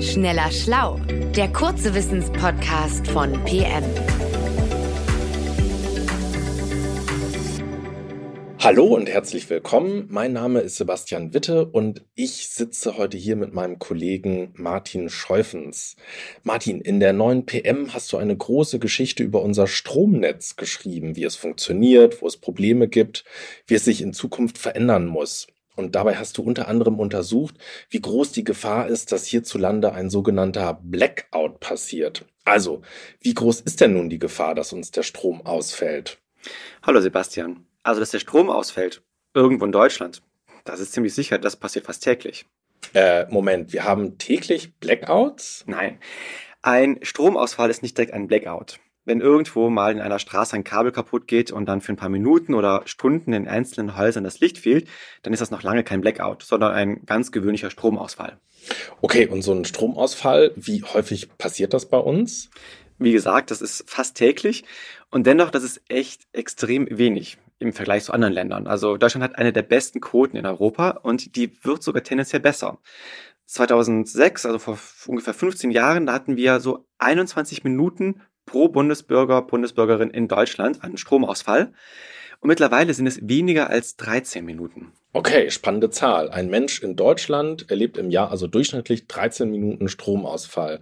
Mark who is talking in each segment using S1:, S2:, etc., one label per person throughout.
S1: Schneller Schlau, der kurze Wissenspodcast von PM.
S2: Hallo und herzlich willkommen. Mein Name ist Sebastian Witte und ich sitze heute hier mit meinem Kollegen Martin Scheufens. Martin, in der neuen PM hast du eine große Geschichte über unser Stromnetz geschrieben, wie es funktioniert, wo es Probleme gibt, wie es sich in Zukunft verändern muss. Und dabei hast du unter anderem untersucht, wie groß die Gefahr ist, dass hierzulande ein sogenannter Blackout passiert. Also, wie groß ist denn nun die Gefahr, dass uns der Strom ausfällt?
S3: Hallo Sebastian. Also, dass der Strom ausfällt, irgendwo in Deutschland, das ist ziemlich sicher, das passiert fast täglich.
S2: Äh, Moment, wir haben täglich Blackouts?
S3: Nein. Ein Stromausfall ist nicht direkt ein Blackout. Wenn irgendwo mal in einer Straße ein Kabel kaputt geht und dann für ein paar Minuten oder Stunden in einzelnen Häusern das Licht fehlt, dann ist das noch lange kein Blackout, sondern ein ganz gewöhnlicher Stromausfall.
S2: Okay, und so ein Stromausfall, wie häufig passiert das bei uns?
S3: Wie gesagt, das ist fast täglich und dennoch, das ist echt extrem wenig im Vergleich zu anderen Ländern. Also Deutschland hat eine der besten Quoten in Europa und die wird sogar tendenziell besser. 2006, also vor ungefähr 15 Jahren, da hatten wir so 21 Minuten pro Bundesbürger, Bundesbürgerin in Deutschland einen Stromausfall. Und mittlerweile sind es weniger als 13 Minuten.
S2: Okay, spannende Zahl. Ein Mensch in Deutschland erlebt im Jahr also durchschnittlich 13 Minuten Stromausfall.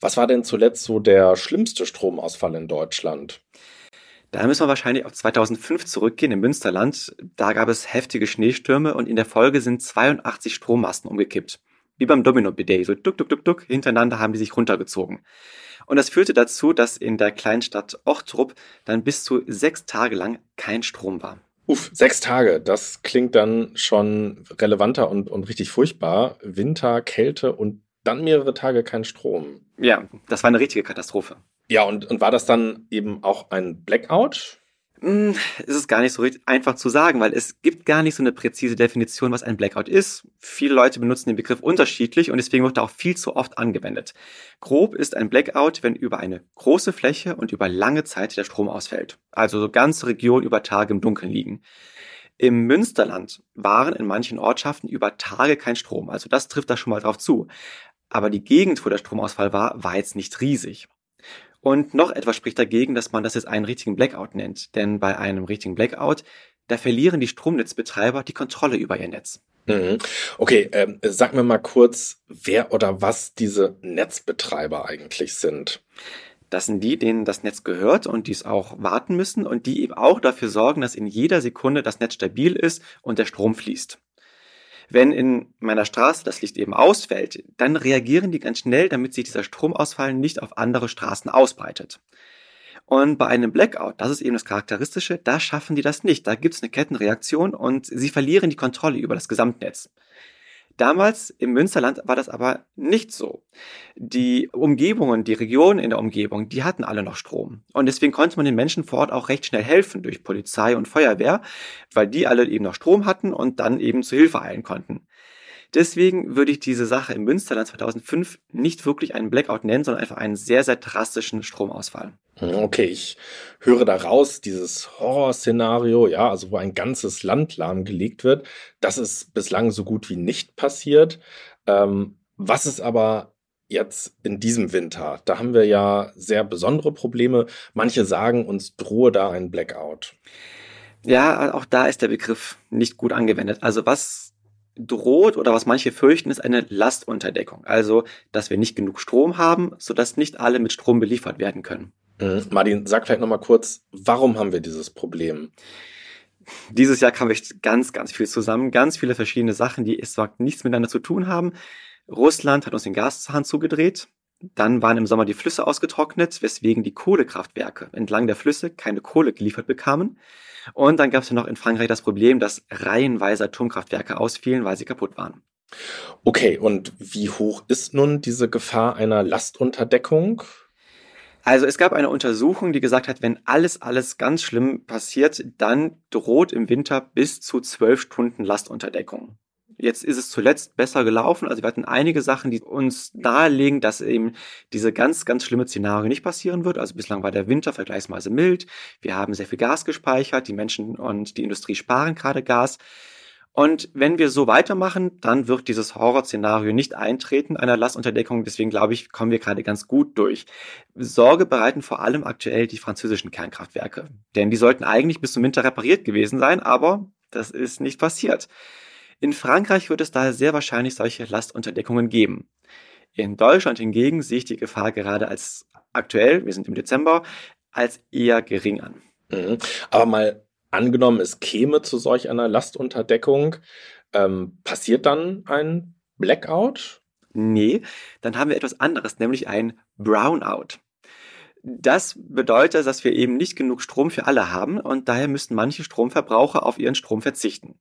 S2: Was war denn zuletzt so der schlimmste Stromausfall in Deutschland?
S3: Da müssen wir wahrscheinlich auf 2005 zurückgehen im Münsterland. Da gab es heftige Schneestürme und in der Folge sind 82 Strommasten umgekippt. Wie beim Domino-Bidet, so duck, duck, duck, duck, hintereinander haben die sich runtergezogen. Und das führte dazu, dass in der Kleinstadt Ochtrup dann bis zu sechs Tage lang kein Strom war.
S2: Uff, sechs Tage, das klingt dann schon relevanter und, und richtig furchtbar. Winter, Kälte und dann mehrere Tage kein Strom.
S3: Ja, das war eine richtige Katastrophe.
S2: Ja, und, und war das dann eben auch ein Blackout?
S3: Hm, ist es gar nicht so einfach zu sagen, weil es gibt gar nicht so eine präzise Definition, was ein Blackout ist. Viele Leute benutzen den Begriff unterschiedlich und deswegen wird er auch viel zu oft angewendet. Grob ist ein Blackout, wenn über eine große Fläche und über lange Zeit der Strom ausfällt. Also so ganze Regionen über Tage im Dunkeln liegen. Im Münsterland waren in manchen Ortschaften über Tage kein Strom. Also das trifft da schon mal drauf zu. Aber die Gegend, wo der Stromausfall war, war jetzt nicht riesig. Und noch etwas spricht dagegen, dass man das jetzt einen richtigen Blackout nennt. Denn bei einem richtigen Blackout, da verlieren die Stromnetzbetreiber die Kontrolle über ihr Netz.
S2: Mhm. Okay, ähm, sag mir mal kurz, wer oder was diese Netzbetreiber eigentlich sind.
S3: Das sind die, denen das Netz gehört und die es auch warten müssen und die eben auch dafür sorgen, dass in jeder Sekunde das Netz stabil ist und der Strom fließt. Wenn in meiner Straße das Licht eben ausfällt, dann reagieren die ganz schnell, damit sich dieser Stromausfall nicht auf andere Straßen ausbreitet. Und bei einem Blackout, das ist eben das Charakteristische, da schaffen die das nicht. Da gibt es eine Kettenreaktion und sie verlieren die Kontrolle über das Gesamtnetz. Damals im Münsterland war das aber nicht so. Die Umgebungen, die Regionen in der Umgebung, die hatten alle noch Strom. Und deswegen konnte man den Menschen vor Ort auch recht schnell helfen durch Polizei und Feuerwehr, weil die alle eben noch Strom hatten und dann eben zu Hilfe eilen konnten. Deswegen würde ich diese Sache im Münsterland 2005 nicht wirklich einen Blackout nennen, sondern einfach einen sehr, sehr drastischen Stromausfall.
S2: Hm, okay, ich höre daraus dieses Horrorszenario, ja, also wo ein ganzes Land lahmgelegt wird. Das ist bislang so gut wie nicht passiert. Ähm, was ist aber jetzt in diesem Winter? Da haben wir ja sehr besondere Probleme. Manche sagen, uns drohe da ein Blackout.
S3: Ja, auch da ist der Begriff nicht gut angewendet. Also was droht oder was manche fürchten, ist eine Lastunterdeckung. Also, dass wir nicht genug Strom haben, sodass nicht alle mit Strom beliefert werden können.
S2: Mhm. Martin, sag vielleicht nochmal kurz, warum haben wir dieses Problem?
S3: Dieses Jahr kam echt ganz, ganz viel zusammen. Ganz viele verschiedene Sachen, die zwar nichts miteinander zu tun haben. Russland hat uns den Gaszahn zugedreht. Dann waren im Sommer die Flüsse ausgetrocknet, weswegen die Kohlekraftwerke entlang der Flüsse keine Kohle geliefert bekamen. Und dann gab es ja noch in Frankreich das Problem, dass reihenweise Atomkraftwerke ausfielen, weil sie kaputt waren.
S2: Okay, und wie hoch ist nun diese Gefahr einer Lastunterdeckung?
S3: Also es gab eine Untersuchung, die gesagt hat, wenn alles, alles ganz schlimm passiert, dann droht im Winter bis zu zwölf Stunden Lastunterdeckung. Jetzt ist es zuletzt besser gelaufen. Also wir hatten einige Sachen, die uns nahelegen, dass eben diese ganz, ganz schlimme Szenario nicht passieren wird. Also bislang war der Winter vergleichsweise mild. Wir haben sehr viel Gas gespeichert. Die Menschen und die Industrie sparen gerade Gas. Und wenn wir so weitermachen, dann wird dieses Horrorszenario nicht eintreten einer Lastunterdeckung. Deswegen glaube ich, kommen wir gerade ganz gut durch. Sorge bereiten vor allem aktuell die französischen Kernkraftwerke. Denn die sollten eigentlich bis zum Winter repariert gewesen sein, aber das ist nicht passiert. In Frankreich wird es daher sehr wahrscheinlich solche Lastunterdeckungen geben. In Deutschland hingegen sehe ich die Gefahr gerade als aktuell, wir sind im Dezember, als eher gering an.
S2: Mhm. Aber mal angenommen, es käme zu solch einer Lastunterdeckung, ähm, passiert dann ein Blackout?
S3: Nee, dann haben wir etwas anderes, nämlich ein Brownout. Das bedeutet, dass wir eben nicht genug Strom für alle haben und daher müssten manche Stromverbraucher auf ihren Strom verzichten.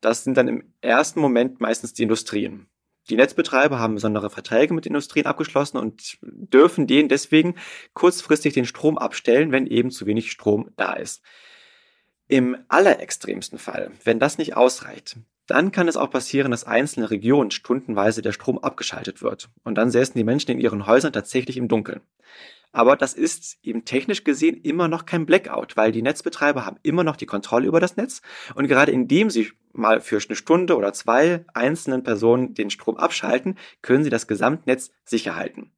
S3: Das sind dann im ersten Moment meistens die Industrien. Die Netzbetreiber haben besondere Verträge mit Industrien abgeschlossen und dürfen denen deswegen kurzfristig den Strom abstellen, wenn eben zu wenig Strom da ist. Im allerextremsten Fall, wenn das nicht ausreicht, dann kann es auch passieren, dass einzelne Regionen stundenweise der Strom abgeschaltet wird. Und dann säßen die Menschen in ihren Häusern tatsächlich im Dunkeln. Aber das ist eben technisch gesehen immer noch kein Blackout, weil die Netzbetreiber haben immer noch die Kontrolle über das Netz. Und gerade indem sie mal für eine Stunde oder zwei einzelnen Personen den Strom abschalten, können sie das Gesamtnetz sicher halten.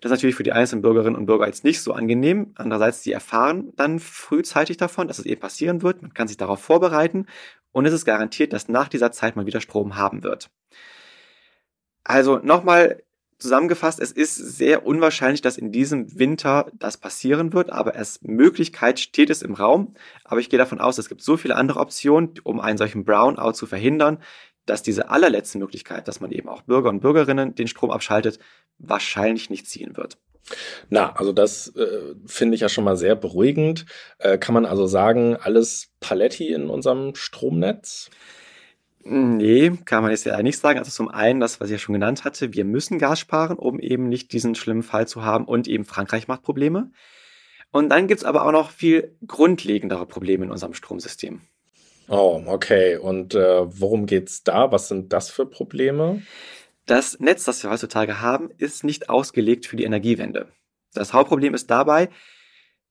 S3: Das ist natürlich für die einzelnen Bürgerinnen und Bürger jetzt nicht so angenehm. Andererseits, sie erfahren dann frühzeitig davon, dass es eben passieren wird. Man kann sich darauf vorbereiten und es ist garantiert, dass nach dieser Zeit man wieder Strom haben wird. Also nochmal zusammengefasst, es ist sehr unwahrscheinlich, dass in diesem Winter das passieren wird, aber als Möglichkeit steht es im Raum. Aber ich gehe davon aus, es gibt so viele andere Optionen, um einen solchen Brownout zu verhindern, dass diese allerletzte Möglichkeit, dass man eben auch Bürger und Bürgerinnen den Strom abschaltet, wahrscheinlich nicht ziehen wird.
S2: Na, also das äh, finde ich ja schon mal sehr beruhigend. Äh, kann man also sagen, alles Paletti in unserem Stromnetz?
S3: Nee, kann man jetzt ja nicht sagen. Also zum einen, das, was ich ja schon genannt hatte, wir müssen Gas sparen, um eben nicht diesen schlimmen Fall zu haben und eben Frankreich macht Probleme. Und dann gibt's aber auch noch viel grundlegendere Probleme in unserem Stromsystem.
S2: Oh, okay. Und äh, worum geht's da? Was sind das für Probleme?
S3: Das Netz, das wir heutzutage haben, ist nicht ausgelegt für die Energiewende. Das Hauptproblem ist dabei,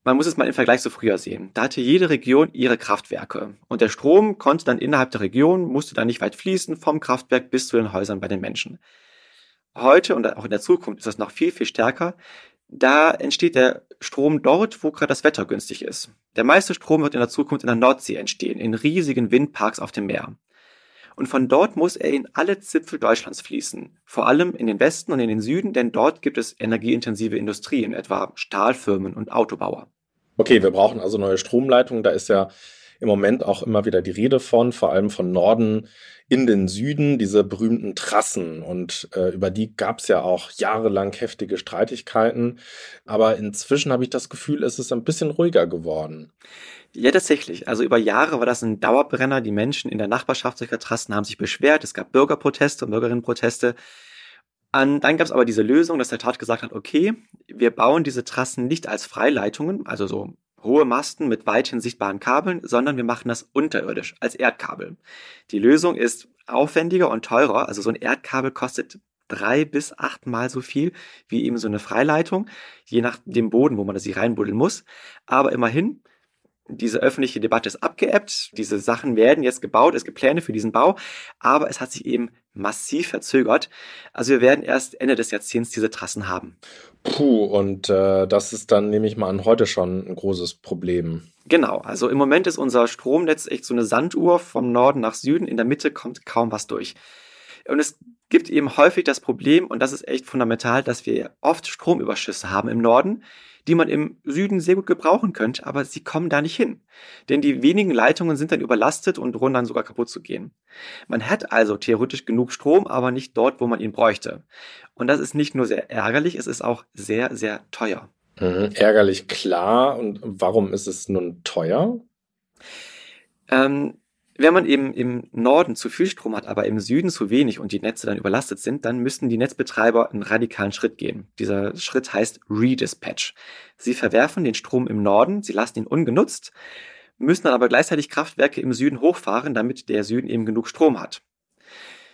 S3: man muss es mal im Vergleich zu früher sehen. Da hatte jede Region ihre Kraftwerke. Und der Strom konnte dann innerhalb der Region, musste dann nicht weit fließen, vom Kraftwerk bis zu den Häusern bei den Menschen. Heute und auch in der Zukunft ist das noch viel, viel stärker. Da entsteht der Strom dort, wo gerade das Wetter günstig ist. Der meiste Strom wird in der Zukunft in der Nordsee entstehen, in riesigen Windparks auf dem Meer. Und von dort muss er in alle Zipfel Deutschlands fließen, vor allem in den Westen und in den Süden, denn dort gibt es energieintensive Industrien, etwa Stahlfirmen und Autobauer.
S2: Okay, wir brauchen also neue Stromleitungen. Da ist ja im Moment auch immer wieder die Rede von, vor allem von Norden in den Süden, diese berühmten Trassen. Und äh, über die gab es ja auch jahrelang heftige Streitigkeiten. Aber inzwischen habe ich das Gefühl, es ist ein bisschen ruhiger geworden.
S3: Ja, tatsächlich. Also über Jahre war das ein Dauerbrenner. Die Menschen in der Nachbarschaft solcher Trassen haben sich beschwert. Es gab Bürgerproteste und Bürgerinnenproteste. Und dann gab es aber diese Lösung, dass der Tat gesagt hat, okay, wir bauen diese Trassen nicht als Freileitungen, also so hohe Masten mit weithin sichtbaren Kabeln, sondern wir machen das unterirdisch als Erdkabel. Die Lösung ist aufwendiger und teurer. Also so ein Erdkabel kostet drei bis achtmal so viel wie eben so eine Freileitung, je nach dem Boden, wo man das sich reinbuddeln muss. Aber immerhin, diese öffentliche Debatte ist abgeebbt, diese Sachen werden jetzt gebaut, es gibt Pläne für diesen Bau, aber es hat sich eben massiv verzögert. Also wir werden erst Ende des Jahrzehnts diese Trassen haben.
S2: Puh, und äh, das ist dann, nehme ich mal an, heute schon ein großes Problem.
S3: Genau, also im Moment ist unser Stromnetz echt so eine Sanduhr vom Norden nach Süden, in der Mitte kommt kaum was durch. Und es gibt eben häufig das Problem, und das ist echt fundamental, dass wir oft Stromüberschüsse haben im Norden, die man im Süden sehr gut gebrauchen könnte, aber sie kommen da nicht hin. Denn die wenigen Leitungen sind dann überlastet und drohen dann sogar kaputt zu gehen. Man hat also theoretisch genug Strom, aber nicht dort, wo man ihn bräuchte. Und das ist nicht nur sehr ärgerlich, es ist auch sehr, sehr teuer.
S2: Mhm, ärgerlich, klar. Und warum ist es nun teuer?
S3: Ähm, wenn man eben im Norden zu viel Strom hat, aber im Süden zu wenig und die Netze dann überlastet sind, dann müssten die Netzbetreiber einen radikalen Schritt gehen. Dieser Schritt heißt Redispatch. Sie verwerfen den Strom im Norden, sie lassen ihn ungenutzt, müssen dann aber gleichzeitig Kraftwerke im Süden hochfahren, damit der Süden eben genug Strom hat.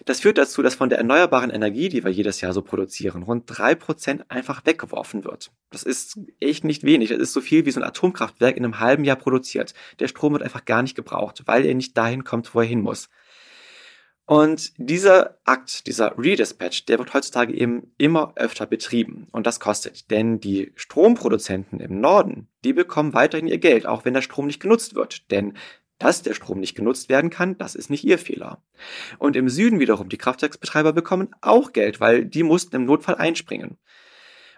S3: Das führt dazu, dass von der erneuerbaren Energie, die wir jedes Jahr so produzieren, rund drei Prozent einfach weggeworfen wird. Das ist echt nicht wenig. Das ist so viel, wie so ein Atomkraftwerk in einem halben Jahr produziert. Der Strom wird einfach gar nicht gebraucht, weil er nicht dahin kommt, wo er hin muss. Und dieser Akt, dieser Redispatch, der wird heutzutage eben immer öfter betrieben. Und das kostet. Denn die Stromproduzenten im Norden, die bekommen weiterhin ihr Geld, auch wenn der Strom nicht genutzt wird. Denn dass der Strom nicht genutzt werden kann, das ist nicht ihr Fehler. Und im Süden wiederum, die Kraftwerksbetreiber bekommen auch Geld, weil die mussten im Notfall einspringen.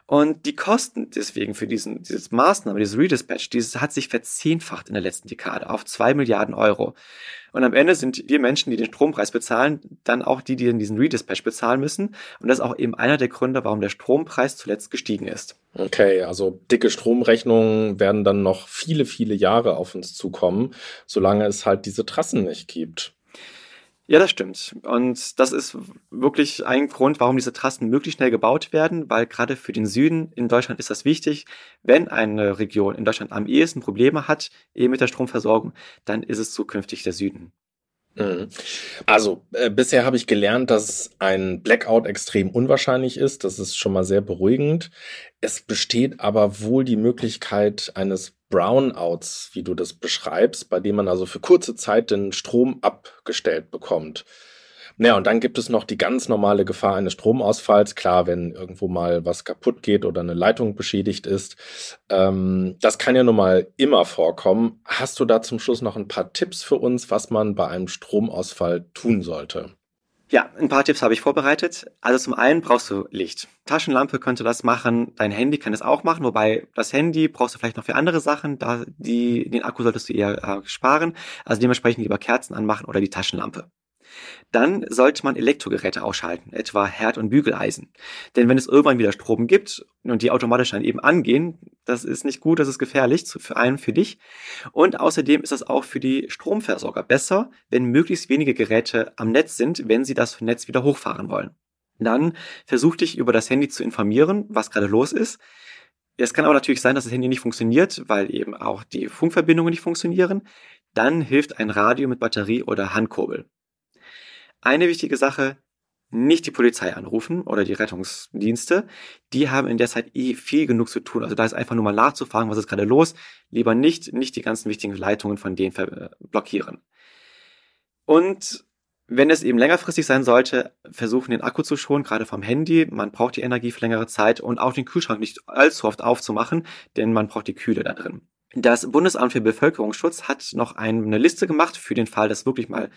S3: Und die Kosten deswegen für diesen, dieses Maßnahme, dieses Redispatch, dieses hat sich verzehnfacht in der letzten Dekade auf zwei Milliarden Euro. Und am Ende sind wir Menschen, die den Strompreis bezahlen, dann auch die, die diesen Redispatch bezahlen müssen. Und das ist auch eben einer der Gründe, warum der Strompreis zuletzt gestiegen ist.
S2: Okay, also dicke Stromrechnungen werden dann noch viele, viele Jahre auf uns zukommen, solange es halt diese Trassen nicht gibt.
S3: Ja, das stimmt. Und das ist wirklich ein Grund, warum diese Trassen möglichst schnell gebaut werden, weil gerade für den Süden in Deutschland ist das wichtig. Wenn eine Region in Deutschland am ehesten Probleme hat, eben mit der Stromversorgung, dann ist es zukünftig der Süden.
S2: Mhm. Also, äh, bisher habe ich gelernt, dass ein Blackout extrem unwahrscheinlich ist. Das ist schon mal sehr beruhigend. Es besteht aber wohl die Möglichkeit eines Brownouts, wie du das beschreibst, bei dem man also für kurze Zeit den Strom abgestellt bekommt. Naja, und dann gibt es noch die ganz normale Gefahr eines Stromausfalls. Klar, wenn irgendwo mal was kaputt geht oder eine Leitung beschädigt ist. Ähm, das kann ja nun mal immer vorkommen. Hast du da zum Schluss noch ein paar Tipps für uns, was man bei einem Stromausfall tun sollte?
S3: Ja, ein paar Tipps habe ich vorbereitet. Also zum einen brauchst du Licht. Taschenlampe könnte das machen, dein Handy kann das auch machen, wobei das Handy brauchst du vielleicht noch für andere Sachen, da die, den Akku solltest du eher äh, sparen. Also dementsprechend lieber Kerzen anmachen oder die Taschenlampe. Dann sollte man Elektrogeräte ausschalten, etwa Herd- und Bügeleisen. Denn wenn es irgendwann wieder Strom gibt und die automatisch dann eben angehen, das ist nicht gut, das ist gefährlich für einen, für dich. Und außerdem ist es auch für die Stromversorger besser, wenn möglichst wenige Geräte am Netz sind, wenn sie das Netz wieder hochfahren wollen. Dann versuch dich über das Handy zu informieren, was gerade los ist. Es kann aber natürlich sein, dass das Handy nicht funktioniert, weil eben auch die Funkverbindungen nicht funktionieren. Dann hilft ein Radio mit Batterie oder Handkurbel. Eine wichtige Sache, nicht die Polizei anrufen oder die Rettungsdienste. Die haben in der Zeit eh viel genug zu tun. Also da ist einfach nur mal nachzufragen, was ist gerade los. Lieber nicht, nicht die ganzen wichtigen Leitungen von denen äh, blockieren. Und wenn es eben längerfristig sein sollte, versuchen den Akku zu schonen, gerade vom Handy. Man braucht die Energie für längere Zeit und auch den Kühlschrank nicht allzu oft aufzumachen, denn man braucht die Kühle da drin. Das Bundesamt für Bevölkerungsschutz hat noch eine Liste gemacht für den Fall, dass wirklich mal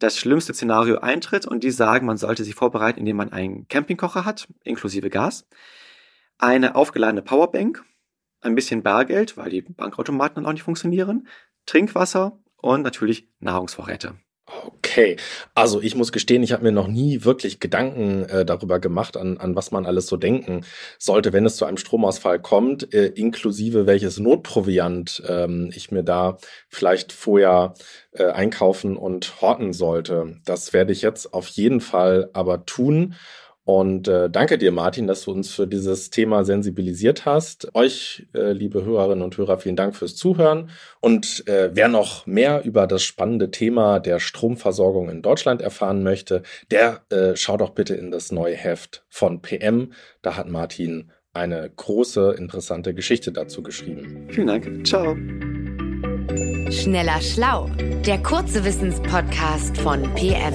S3: das schlimmste Szenario eintritt und die sagen, man sollte sich vorbereiten, indem man einen Campingkocher hat, inklusive Gas, eine aufgeladene Powerbank, ein bisschen Bargeld, weil die Bankautomaten dann auch nicht funktionieren, Trinkwasser und natürlich Nahrungsvorräte.
S2: Okay, also ich muss gestehen, ich habe mir noch nie wirklich Gedanken äh, darüber gemacht, an, an was man alles so denken sollte, wenn es zu einem Stromausfall kommt, äh, inklusive welches Notproviant ähm, ich mir da vielleicht vorher äh, einkaufen und horten sollte. Das werde ich jetzt auf jeden Fall aber tun. Und äh, danke dir, Martin, dass du uns für dieses Thema sensibilisiert hast. Euch, äh, liebe Hörerinnen und Hörer, vielen Dank fürs Zuhören. Und äh, wer noch mehr über das spannende Thema der Stromversorgung in Deutschland erfahren möchte, der äh, schaut doch bitte in das neue Heft von PM. Da hat Martin eine große, interessante Geschichte dazu geschrieben.
S3: Vielen Dank. Ciao.
S1: Schneller Schlau, der kurze Wissenspodcast von PM.